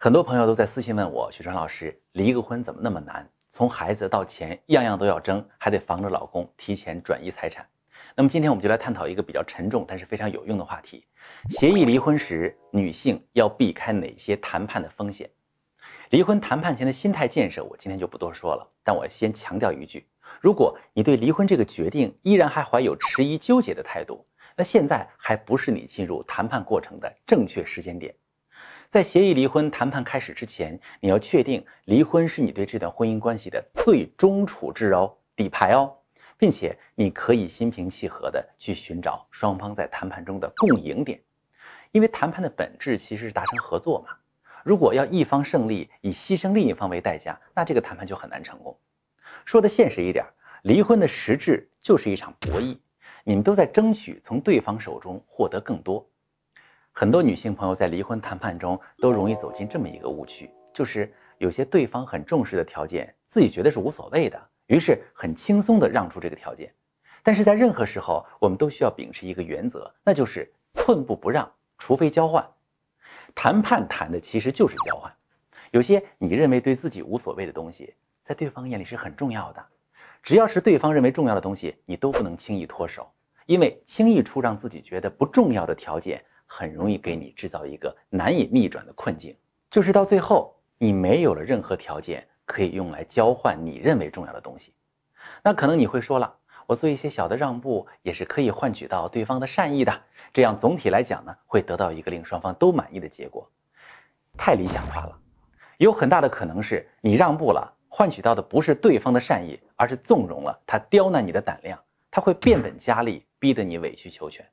很多朋友都在私信问我，许川老师，离个婚怎么那么难？从孩子到钱，样样都要争，还得防着老公提前转移财产。那么今天我们就来探讨一个比较沉重，但是非常有用的话题：协议离婚时，女性要避开哪些谈判的风险？离婚谈判前的心态建设，我今天就不多说了。但我先强调一句：如果你对离婚这个决定依然还怀有迟疑纠结的态度，那现在还不是你进入谈判过程的正确时间点。在协议离婚谈判开始之前，你要确定离婚是你对这段婚姻关系的最终处置哦，底牌哦，并且你可以心平气和的去寻找双方在谈判中的共赢点，因为谈判的本质其实是达成合作嘛。如果要一方胜利，以牺牲另一方为代价，那这个谈判就很难成功。说的现实一点，离婚的实质就是一场博弈，你们都在争取从对方手中获得更多。很多女性朋友在离婚谈判中都容易走进这么一个误区，就是有些对方很重视的条件，自己觉得是无所谓的，于是很轻松地让出这个条件。但是在任何时候，我们都需要秉持一个原则，那就是寸步不让，除非交换。谈判谈的其实就是交换。有些你认为对自己无所谓的东西，在对方眼里是很重要的。只要是对方认为重要的东西，你都不能轻易脱手，因为轻易出让自己觉得不重要的条件。很容易给你制造一个难以逆转的困境，就是到最后你没有了任何条件可以用来交换你认为重要的东西。那可能你会说了，我做一些小的让步也是可以换取到对方的善意的，这样总体来讲呢，会得到一个令双方都满意的结果。太理想化了，有很大的可能是你让步了，换取到的不是对方的善意，而是纵容了他刁难你的胆量，他会变本加厉，逼得你委曲求全。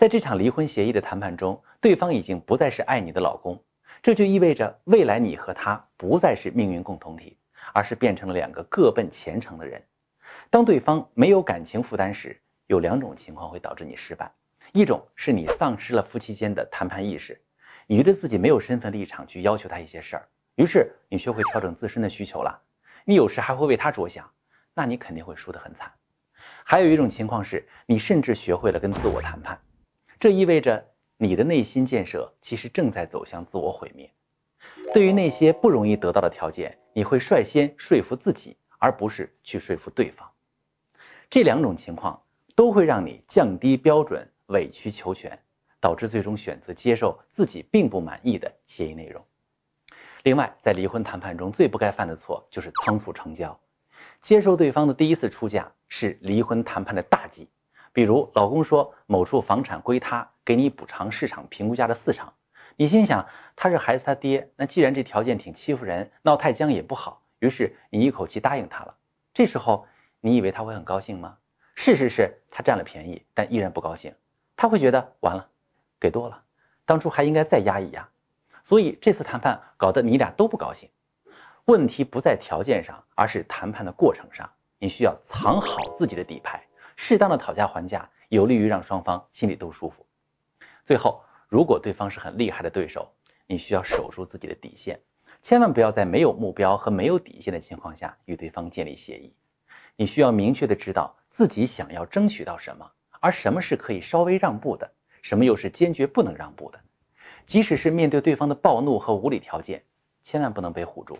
在这场离婚协议的谈判中，对方已经不再是爱你的老公，这就意味着未来你和他不再是命运共同体，而是变成了两个各奔前程的人。当对方没有感情负担时，有两种情况会导致你失败：一种是你丧失了夫妻间的谈判意识，你觉得自己没有身份立场去要求他一些事儿，于是你学会调整自身的需求了，你有时还会为他着想，那你肯定会输得很惨。还有一种情况是你甚至学会了跟自我谈判。这意味着你的内心建设其实正在走向自我毁灭。对于那些不容易得到的条件，你会率先说服自己，而不是去说服对方。这两种情况都会让你降低标准，委曲求全，导致最终选择接受自己并不满意的协议内容。另外，在离婚谈判中最不该犯的错就是仓促成交。接受对方的第一次出价是离婚谈判的大忌。比如，老公说某处房产归他，给你补偿市场评估价的四成。你心想他是孩子他爹，那既然这条件挺欺负人，闹太僵也不好。于是你一口气答应他了。这时候你以为他会很高兴吗？事实是他占了便宜，但依然不高兴。他会觉得完了，给多了，当初还应该再压一压。所以这次谈判搞得你俩都不高兴。问题不在条件上，而是谈判的过程上。你需要藏好自己的底牌。适当的讨价还价，有利于让双方心里都舒服。最后，如果对方是很厉害的对手，你需要守住自己的底线，千万不要在没有目标和没有底线的情况下与对方建立协议。你需要明确的知道自己想要争取到什么，而什么是可以稍微让步的，什么又是坚决不能让步的。即使是面对对方的暴怒和无理条件，千万不能被唬住。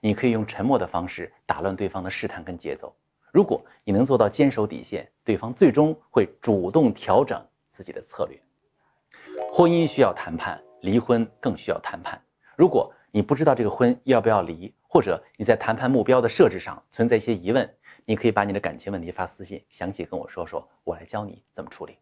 你可以用沉默的方式打乱对方的试探跟节奏。如果你能做到坚守底线，对方最终会主动调整自己的策略。婚姻需要谈判，离婚更需要谈判。如果你不知道这个婚要不要离，或者你在谈判目标的设置上存在一些疑问，你可以把你的感情问题发私信，详细跟我说说，我来教你怎么处理。